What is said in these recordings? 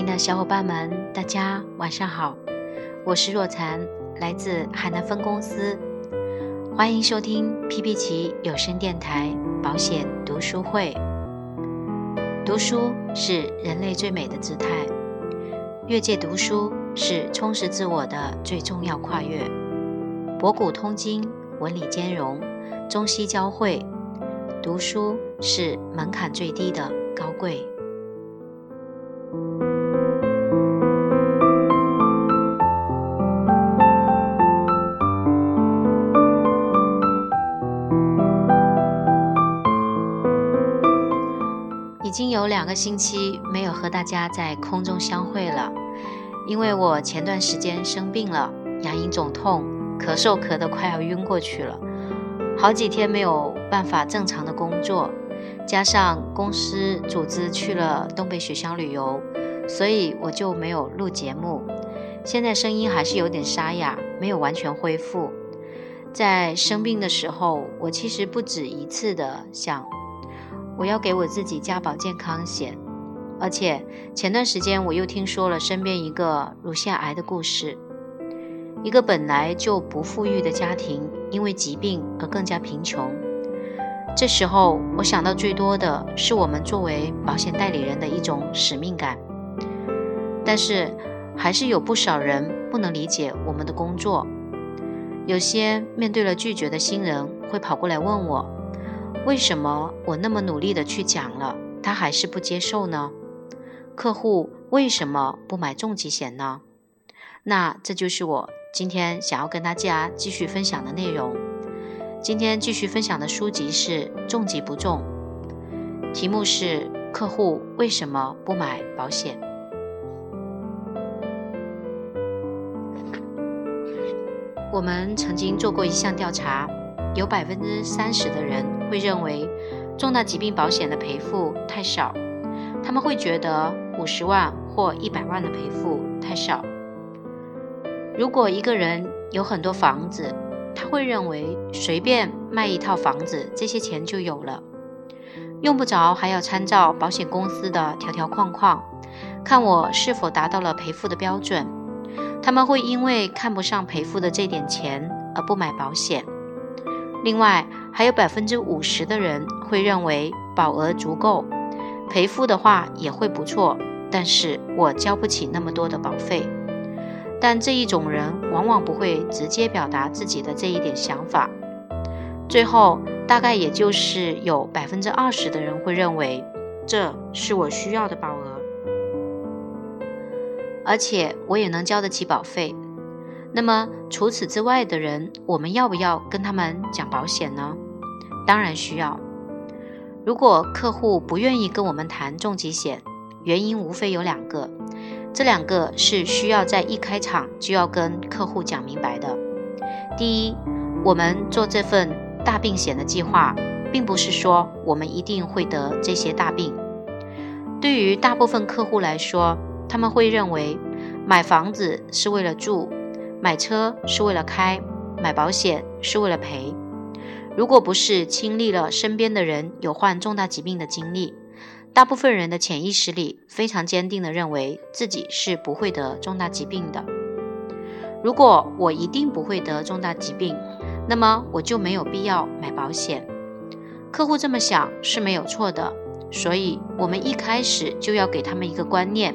宾的小伙伴们，大家晚上好，我是若禅，来自海南分公司，欢迎收听 P P 奇有声电台保险读书会。读书是人类最美的姿态，越界读书是充实自我的最重要跨越。博古通今，文理兼容，中西交汇，读书是门槛最低的高贵。已经有两个星期没有和大家在空中相会了，因为我前段时间生病了，牙龈肿痛，咳嗽咳得快要晕过去了，好几天没有办法正常的工作，加上公司组织去了东北雪乡旅游，所以我就没有录节目。现在声音还是有点沙哑，没有完全恢复。在生病的时候，我其实不止一次的想。我要给我自己加保健康险，而且前段时间我又听说了身边一个乳腺癌的故事，一个本来就不富裕的家庭，因为疾病而更加贫穷。这时候我想到最多的是我们作为保险代理人的一种使命感，但是还是有不少人不能理解我们的工作，有些面对了拒绝的新人会跑过来问我。为什么我那么努力的去讲了，他还是不接受呢？客户为什么不买重疾险呢？那这就是我今天想要跟大家继续分享的内容。今天继续分享的书籍是《重疾不重》，题目是“客户为什么不买保险”。我们曾经做过一项调查。有百分之三十的人会认为重大疾病保险的赔付太少，他们会觉得五十万或一百万的赔付太少。如果一个人有很多房子，他会认为随便卖一套房子，这些钱就有了，用不着还要参照保险公司的条条框框，看我是否达到了赔付的标准。他们会因为看不上赔付的这点钱而不买保险。另外，还有百分之五十的人会认为保额足够，赔付的话也会不错，但是我交不起那么多的保费。但这一种人往往不会直接表达自己的这一点想法。最后，大概也就是有百分之二十的人会认为这是我需要的保额，而且我也能交得起保费。那么除此之外的人，我们要不要跟他们讲保险呢？当然需要。如果客户不愿意跟我们谈重疾险，原因无非有两个，这两个是需要在一开场就要跟客户讲明白的。第一，我们做这份大病险的计划，并不是说我们一定会得这些大病。对于大部分客户来说，他们会认为买房子是为了住。买车是为了开，买保险是为了赔。如果不是经历了身边的人有患重大疾病的经历，大部分人的潜意识里非常坚定地认为自己是不会得重大疾病的。如果我一定不会得重大疾病，那么我就没有必要买保险。客户这么想是没有错的，所以我们一开始就要给他们一个观念：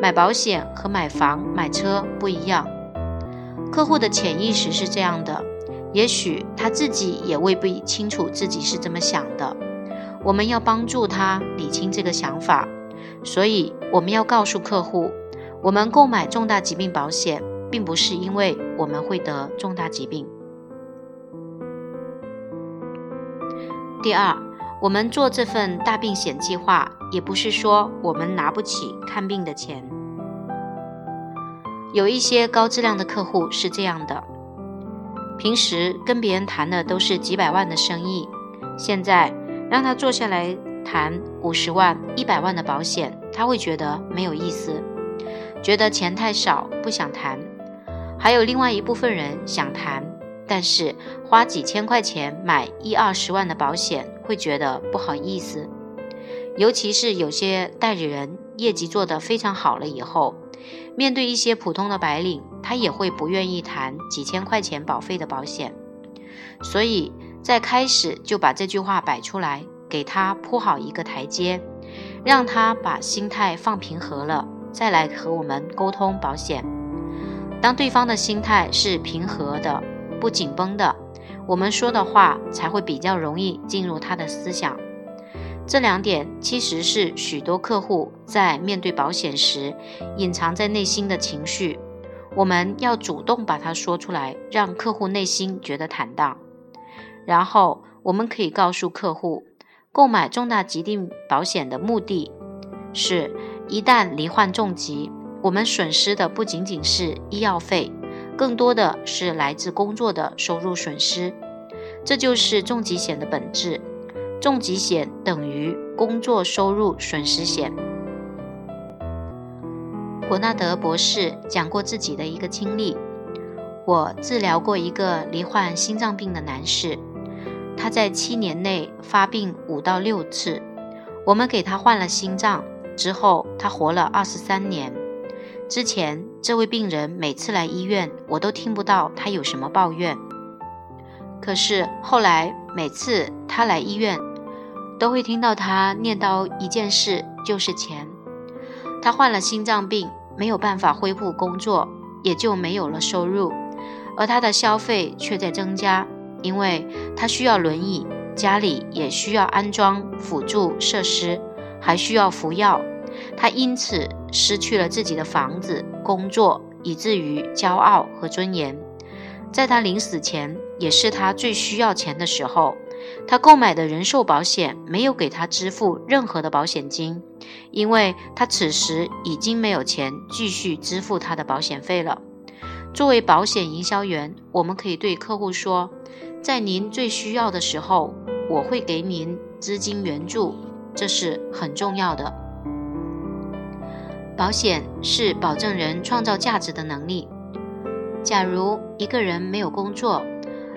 买保险和买房、买车不一样。客户的潜意识是这样的，也许他自己也未必清楚自己是这么想的。我们要帮助他理清这个想法，所以我们要告诉客户，我们购买重大疾病保险，并不是因为我们会得重大疾病。第二，我们做这份大病险计划，也不是说我们拿不起看病的钱。有一些高质量的客户是这样的：平时跟别人谈的都是几百万的生意，现在让他坐下来谈五十万、一百万的保险，他会觉得没有意思，觉得钱太少，不想谈。还有另外一部分人想谈，但是花几千块钱买一二十万的保险，会觉得不好意思。尤其是有些代理人业绩做得非常好了以后，面对一些普通的白领，他也会不愿意谈几千块钱保费的保险。所以在开始就把这句话摆出来，给他铺好一个台阶，让他把心态放平和了，再来和我们沟通保险。当对方的心态是平和的、不紧绷的，我们说的话才会比较容易进入他的思想。这两点其实是许多客户在面对保险时隐藏在内心的情绪，我们要主动把它说出来，让客户内心觉得坦荡。然后我们可以告诉客户，购买重大疾病保险的目的是，一旦罹患重疾。我们损失的不仅仅是医药费，更多的是来自工作的收入损失。这就是重疾险的本质。重疾险等于工作收入损失险。伯纳德博士讲过自己的一个经历：我治疗过一个罹患心脏病的男士，他在七年内发病五到六次，我们给他换了心脏之后，他活了二十三年。之前这位病人每次来医院，我都听不到他有什么抱怨。可是后来每次他来医院，都会听到他念叨一件事，就是钱。他患了心脏病，没有办法恢复工作，也就没有了收入，而他的消费却在增加，因为他需要轮椅，家里也需要安装辅助设施，还需要服药。他因此失去了自己的房子、工作，以至于骄傲和尊严。在他临死前，也是他最需要钱的时候，他购买的人寿保险没有给他支付任何的保险金，因为他此时已经没有钱继续支付他的保险费了。作为保险营销员，我们可以对客户说：“在您最需要的时候，我会给您资金援助，这是很重要的。”保险是保证人创造价值的能力。假如一个人没有工作，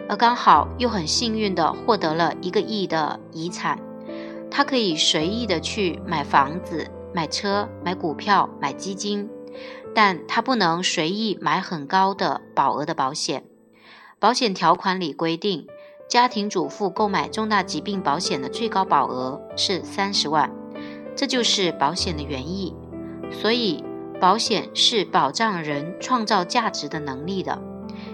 而刚好又很幸运地获得了一个亿的遗产，他可以随意的去买房子、买车、买股票、买基金，但他不能随意买很高的保额的保险。保险条款里规定，家庭主妇购买重大疾病保险的最高保额是三十万，这就是保险的原意。所以，保险是保障人创造价值的能力的。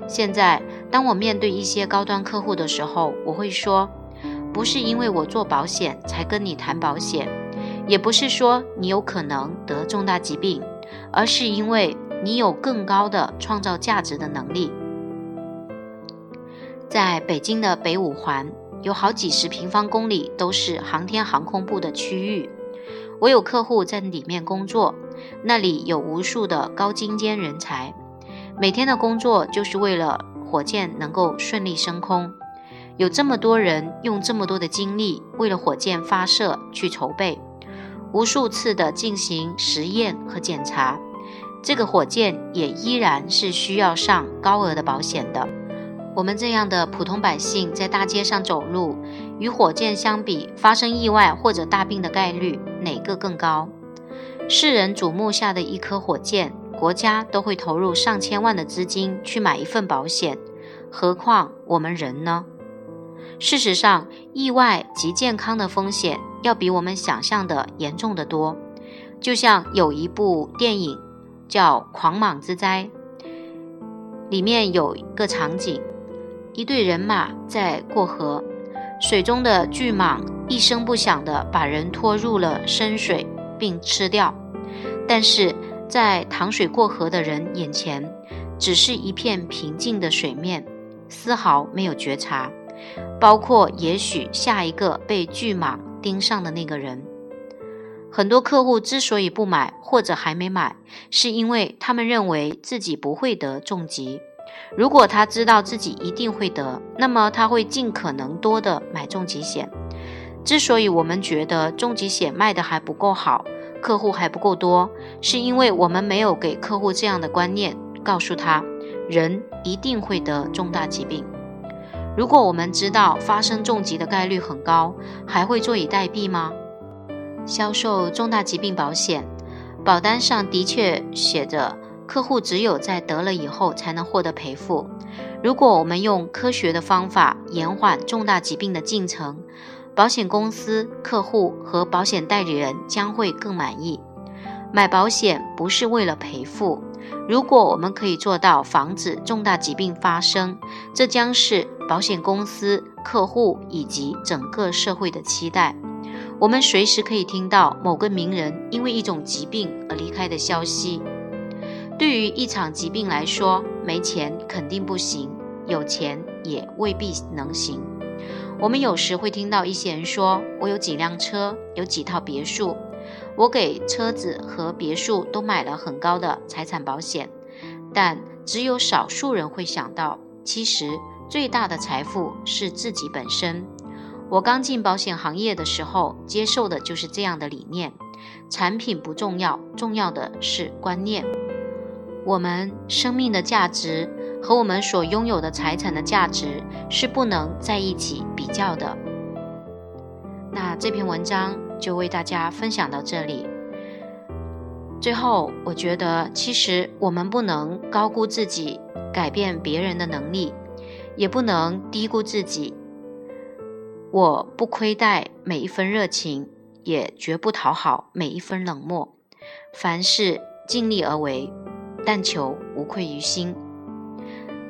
现在，当我面对一些高端客户的时候，我会说，不是因为我做保险才跟你谈保险，也不是说你有可能得重大疾病，而是因为你有更高的创造价值的能力。在北京的北五环，有好几十平方公里都是航天航空部的区域。我有客户在里面工作，那里有无数的高精尖人才，每天的工作就是为了火箭能够顺利升空。有这么多人用这么多的精力为了火箭发射去筹备，无数次的进行实验和检查，这个火箭也依然是需要上高额的保险的。我们这样的普通百姓在大街上走路，与火箭相比，发生意外或者大病的概率哪个更高？世人瞩目下的一颗火箭，国家都会投入上千万的资金去买一份保险，何况我们人呢？事实上，意外及健康的风险要比我们想象的严重的多。就像有一部电影叫《狂蟒之灾》，里面有一个场景。一队人马在过河，水中的巨蟒一声不响地把人拖入了深水，并吃掉。但是在淌水过河的人眼前，只是一片平静的水面，丝毫没有觉察，包括也许下一个被巨蟒盯上的那个人。很多客户之所以不买或者还没买，是因为他们认为自己不会得重疾。如果他知道自己一定会得，那么他会尽可能多的买重疾险。之所以我们觉得重疾险卖的还不够好，客户还不够多，是因为我们没有给客户这样的观念，告诉他人一定会得重大疾病。如果我们知道发生重疾的概率很高，还会坐以待毙吗？销售重大疾病保险，保单上的确写着，客户只有在得了以后才能获得赔付。如果我们用科学的方法延缓重大疾病的进程，保险公司、客户和保险代理人将会更满意。买保险不是为了赔付。如果我们可以做到防止重大疾病发生，这将是保险公司、客户以及整个社会的期待。我们随时可以听到某个名人因为一种疾病而离开的消息。对于一场疾病来说，没钱肯定不行，有钱也未必能行。我们有时会听到一些人说：“我有几辆车，有几套别墅。”我给车子和别墅都买了很高的财产保险，但只有少数人会想到，其实最大的财富是自己本身。我刚进保险行业的时候，接受的就是这样的理念：产品不重要，重要的是观念。我们生命的价值和我们所拥有的财产的价值是不能在一起比较的。那这篇文章。就为大家分享到这里。最后，我觉得其实我们不能高估自己改变别人的能力，也不能低估自己。我不亏待每一分热情，也绝不讨好每一分冷漠。凡事尽力而为，但求无愧于心。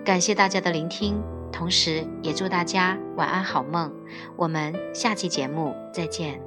感谢大家的聆听同时也祝大家晚安好梦。我们下期节目再见。